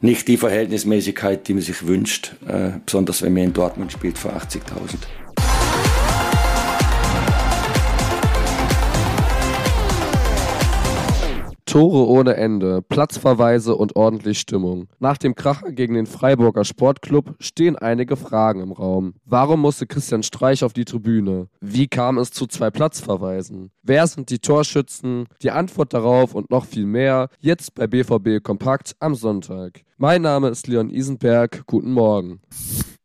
nicht die Verhältnismäßigkeit, die man sich wünscht, äh, besonders wenn man in Dortmund spielt vor 80.000. Tore ohne Ende, Platzverweise und ordentlich Stimmung. Nach dem Kracher gegen den Freiburger Sportclub stehen einige Fragen im Raum. Warum musste Christian Streich auf die Tribüne? Wie kam es zu zwei Platzverweisen? Wer sind die Torschützen? Die Antwort darauf und noch viel mehr jetzt bei BVB Kompakt am Sonntag. Mein Name ist Leon Isenberg. Guten Morgen.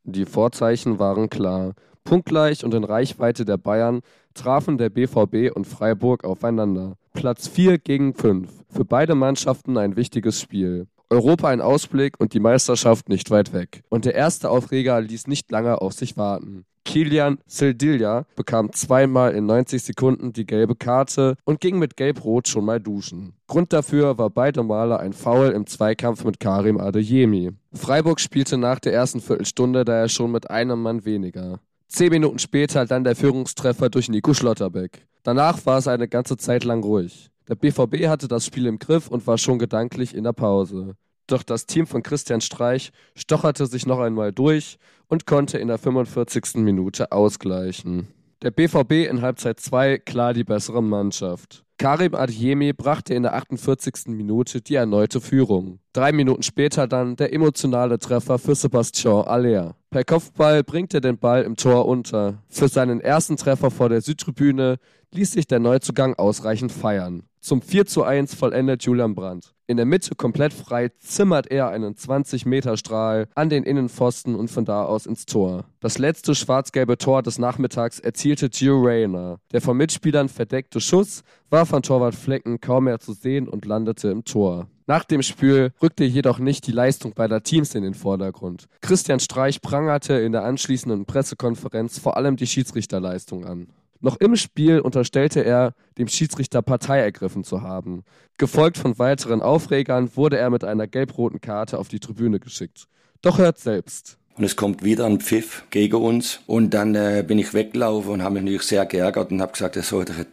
Die Vorzeichen waren klar. Punktgleich und in Reichweite der Bayern trafen der BVB und Freiburg aufeinander. Platz 4 gegen 5. Für beide Mannschaften ein wichtiges Spiel. Europa ein Ausblick und die Meisterschaft nicht weit weg. Und der erste Aufreger ließ nicht lange auf sich warten. Kilian Sildilja bekam zweimal in 90 Sekunden die gelbe Karte und ging mit Gelb-Rot schon mal duschen. Grund dafür war beide Male ein Foul im Zweikampf mit Karim Adeyemi. Freiburg spielte nach der ersten Viertelstunde daher schon mit einem Mann weniger. Zehn Minuten später dann der Führungstreffer durch Nico Schlotterbeck. Danach war es eine ganze Zeit lang ruhig. Der BVB hatte das Spiel im Griff und war schon gedanklich in der Pause. Doch das Team von Christian Streich stocherte sich noch einmal durch und konnte in der 45. Minute ausgleichen. Der BVB in Halbzeit 2 klar die bessere Mannschaft. Karim Adjemi brachte in der 48. Minute die erneute Führung. Drei Minuten später dann der emotionale Treffer für Sebastian Aller. Per Kopfball bringt er den Ball im Tor unter. Für seinen ersten Treffer vor der Südtribüne ließ sich der Neuzugang ausreichend feiern. Zum 4 zu 1 vollendet Julian Brandt. In der Mitte komplett frei zimmert er einen 20-Meter-Strahl an den Innenpfosten und von da aus ins Tor. Das letzte schwarz-gelbe Tor des Nachmittags erzielte Gio Reyna. Der von Mitspielern verdeckte Schuss war von Torwart Flecken kaum mehr zu sehen und landete im Tor. Nach dem Spiel rückte jedoch nicht die Leistung beider Teams in den Vordergrund. Christian Streich prangerte in der anschließenden Pressekonferenz vor allem die Schiedsrichterleistung an. Noch im Spiel unterstellte er, dem Schiedsrichter Partei ergriffen zu haben. Gefolgt von weiteren Aufregern wurde er mit einer gelb-roten Karte auf die Tribüne geschickt. Doch hört selbst. Und es kommt wieder ein Pfiff gegen uns. Und dann äh, bin ich weggelaufen und habe mich natürlich sehr geärgert und habe gesagt, er sollte ein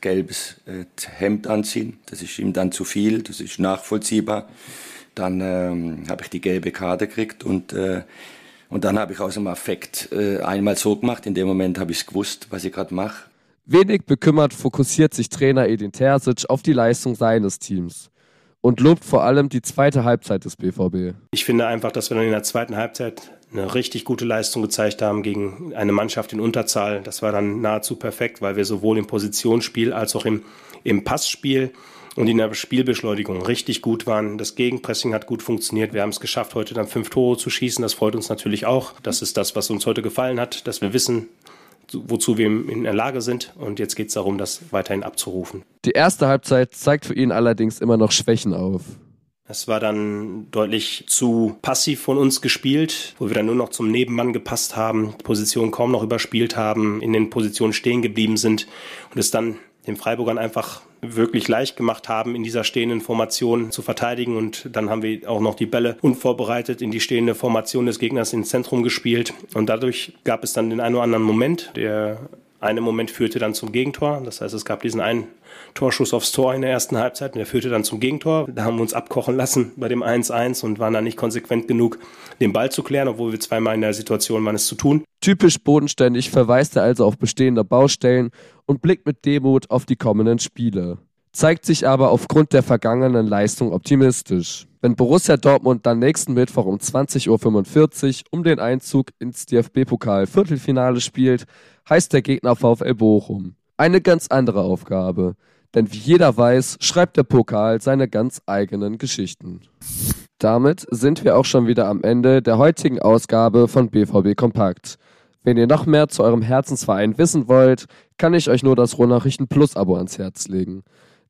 gelbes äh, Hemd anziehen. Das ist ihm dann zu viel, das ist nachvollziehbar. Dann ähm, habe ich die gelbe Karte gekriegt und äh, und dann habe ich aus dem Affekt äh, einmal so gemacht. In dem Moment habe ich gewusst, was ich gerade mache. Wenig bekümmert fokussiert sich Trainer Edin Terzic auf die Leistung seines Teams und lobt vor allem die zweite Halbzeit des BVB. Ich finde einfach, dass wir dann in der zweiten Halbzeit eine richtig gute Leistung gezeigt haben gegen eine Mannschaft in Unterzahl. Das war dann nahezu perfekt, weil wir sowohl im Positionsspiel als auch im, im Passspiel und in der Spielbeschleunigung richtig gut waren. Das Gegenpressing hat gut funktioniert. Wir haben es geschafft, heute dann fünf Tore zu schießen. Das freut uns natürlich auch. Das ist das, was uns heute gefallen hat, dass wir wissen, wozu wir in der Lage sind. Und jetzt geht es darum, das weiterhin abzurufen. Die erste Halbzeit zeigt für ihn allerdings immer noch Schwächen auf. Es war dann deutlich zu passiv von uns gespielt, wo wir dann nur noch zum Nebenmann gepasst haben, Position kaum noch überspielt haben, in den Positionen stehen geblieben sind und es dann den Freiburgern einfach wirklich leicht gemacht haben, in dieser stehenden Formation zu verteidigen. Und dann haben wir auch noch die Bälle unvorbereitet in die stehende Formation des Gegners ins Zentrum gespielt. Und dadurch gab es dann den einen oder anderen Moment. Der eine Moment führte dann zum Gegentor. Das heißt, es gab diesen einen Torschuss aufs Tor in der ersten Halbzeit und der führte dann zum Gegentor. Da haben wir uns abkochen lassen bei dem 1-1 und waren dann nicht konsequent genug, den Ball zu klären, obwohl wir zweimal in der Situation waren, es zu tun. Typisch bodenständig verweist er also auf bestehende Baustellen und blickt mit Demut auf die kommenden Spiele. Zeigt sich aber aufgrund der vergangenen Leistung optimistisch. Wenn Borussia Dortmund dann nächsten Mittwoch um 20.45 Uhr um den Einzug ins DFB-Pokal Viertelfinale spielt, heißt der Gegner VfL Bochum. Eine ganz andere Aufgabe. Denn wie jeder weiß, schreibt der Pokal seine ganz eigenen Geschichten. Damit sind wir auch schon wieder am Ende der heutigen Ausgabe von BVB Kompakt. Wenn ihr noch mehr zu eurem Herzensverein wissen wollt, kann ich euch nur das Rohnachrichten Plus Abo ans Herz legen.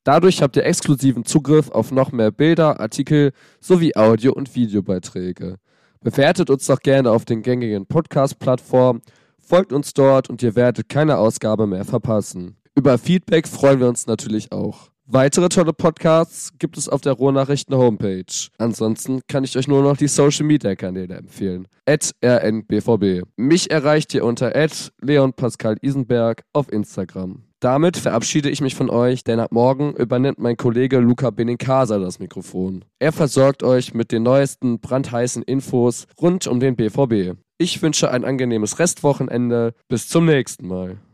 Dadurch habt ihr exklusiven Zugriff auf noch mehr Bilder, Artikel sowie Audio- und Videobeiträge. Bewertet uns doch gerne auf den gängigen Podcast-Plattformen, folgt uns dort und ihr werdet keine Ausgabe mehr verpassen. Über Feedback freuen wir uns natürlich auch. Weitere tolle Podcasts gibt es auf der Ruhrnachrichten Homepage. Ansonsten kann ich euch nur noch die Social Media Kanäle empfehlen. Rnbvb. Mich erreicht ihr unter Leon Pascal Isenberg auf Instagram. Damit verabschiede ich mich von euch, denn ab morgen übernimmt mein Kollege Luca Benincasa das Mikrofon. Er versorgt euch mit den neuesten brandheißen Infos rund um den BVB. Ich wünsche ein angenehmes Restwochenende. Bis zum nächsten Mal.